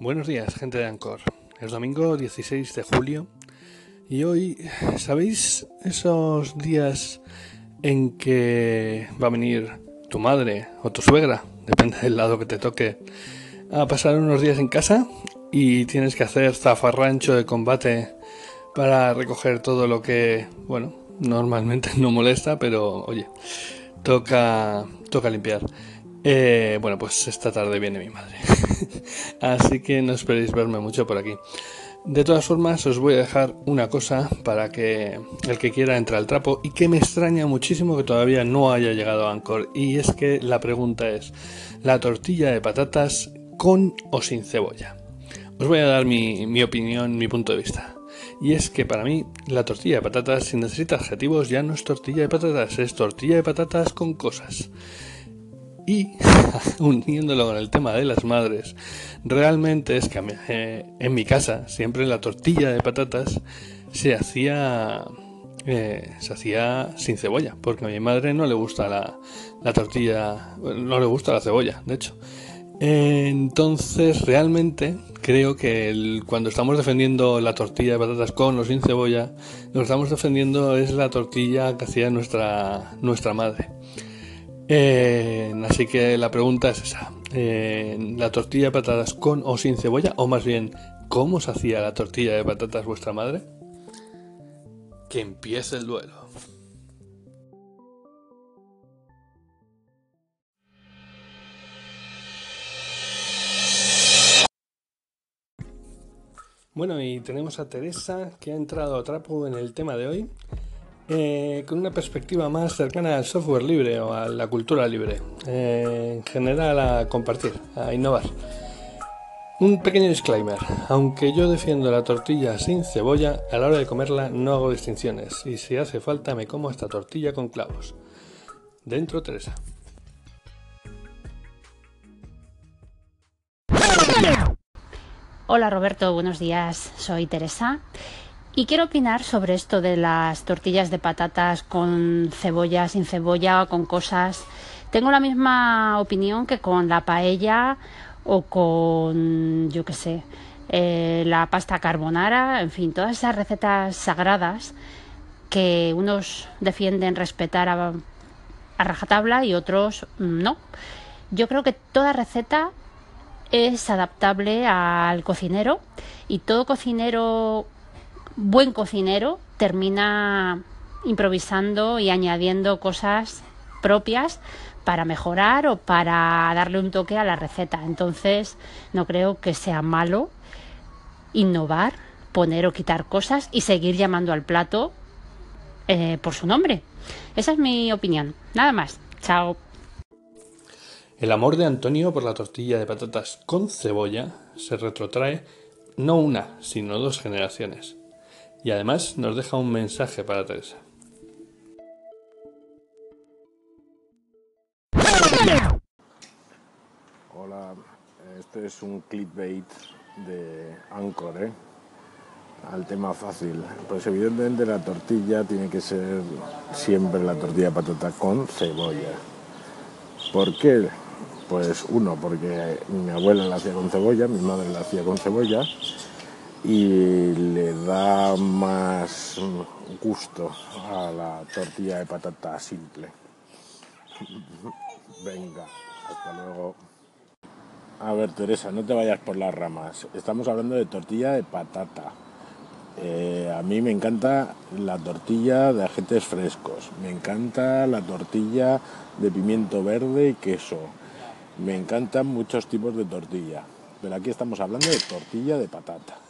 Buenos días, gente de Ancor. Es domingo 16 de julio y hoy, ¿sabéis esos días en que va a venir tu madre o tu suegra, depende del lado que te toque, a pasar unos días en casa y tienes que hacer zafarrancho de combate para recoger todo lo que, bueno, normalmente no molesta, pero oye, toca, toca limpiar. Eh, bueno, pues esta tarde viene mi madre. Así que no esperéis verme mucho por aquí. De todas formas, os voy a dejar una cosa para que el que quiera entre al trapo y que me extraña muchísimo que todavía no haya llegado a Anchor. Y es que la pregunta es, ¿la tortilla de patatas con o sin cebolla? Os voy a dar mi, mi opinión, mi punto de vista. Y es que para mí la tortilla de patatas, si necesita adjetivos, ya no es tortilla de patatas, es tortilla de patatas con cosas. Y uniéndolo con el tema de las madres, realmente es que eh, en mi casa siempre la tortilla de patatas se hacía eh, se hacía sin cebolla, porque a mi madre no le gusta la, la tortilla, no le gusta la cebolla, de hecho. Entonces, realmente creo que cuando estamos defendiendo la tortilla de patatas con o sin cebolla, lo que estamos defendiendo es la tortilla que hacía nuestra, nuestra madre. Eh, así que la pregunta es esa. Eh, ¿La tortilla de patatas con o sin cebolla? O más bien, ¿cómo se hacía la tortilla de patatas vuestra madre? Que empiece el duelo. Bueno, y tenemos a Teresa que ha entrado a trapo en el tema de hoy eh, con una perspectiva más cercana al software libre o a la cultura libre, eh, en general a compartir, a innovar. Un pequeño disclaimer, aunque yo defiendo la tortilla sin cebolla, a la hora de comerla no hago distinciones y si hace falta me como esta tortilla con clavos. Dentro Teresa. Hola Roberto, buenos días. Soy Teresa y quiero opinar sobre esto de las tortillas de patatas con cebolla, sin cebolla, con cosas. Tengo la misma opinión que con la paella o con, yo qué sé, eh, la pasta carbonara, en fin, todas esas recetas sagradas que unos defienden respetar a, a rajatabla y otros no. Yo creo que toda receta es adaptable al cocinero y todo cocinero buen cocinero termina improvisando y añadiendo cosas propias para mejorar o para darle un toque a la receta. Entonces, no creo que sea malo innovar, poner o quitar cosas y seguir llamando al plato eh, por su nombre. Esa es mi opinión. Nada más. Chao. El amor de Antonio por la tortilla de patatas con cebolla se retrotrae no una, sino dos generaciones. Y además nos deja un mensaje para Teresa. Hola, este es un clickbait de Anchor, ¿eh? Al tema fácil. Pues evidentemente la tortilla tiene que ser siempre la tortilla de patata con cebolla. ¿Por qué? Pues uno, porque mi abuela la hacía con cebolla, mi madre la hacía con cebolla y le da más gusto a la tortilla de patata simple. Venga, hasta luego. A ver, Teresa, no te vayas por las ramas. Estamos hablando de tortilla de patata. Eh, a mí me encanta la tortilla de ajetes frescos. Me encanta la tortilla de pimiento verde y queso. Me encantan muchos tipos de tortilla. Pero aquí estamos hablando de tortilla de patata.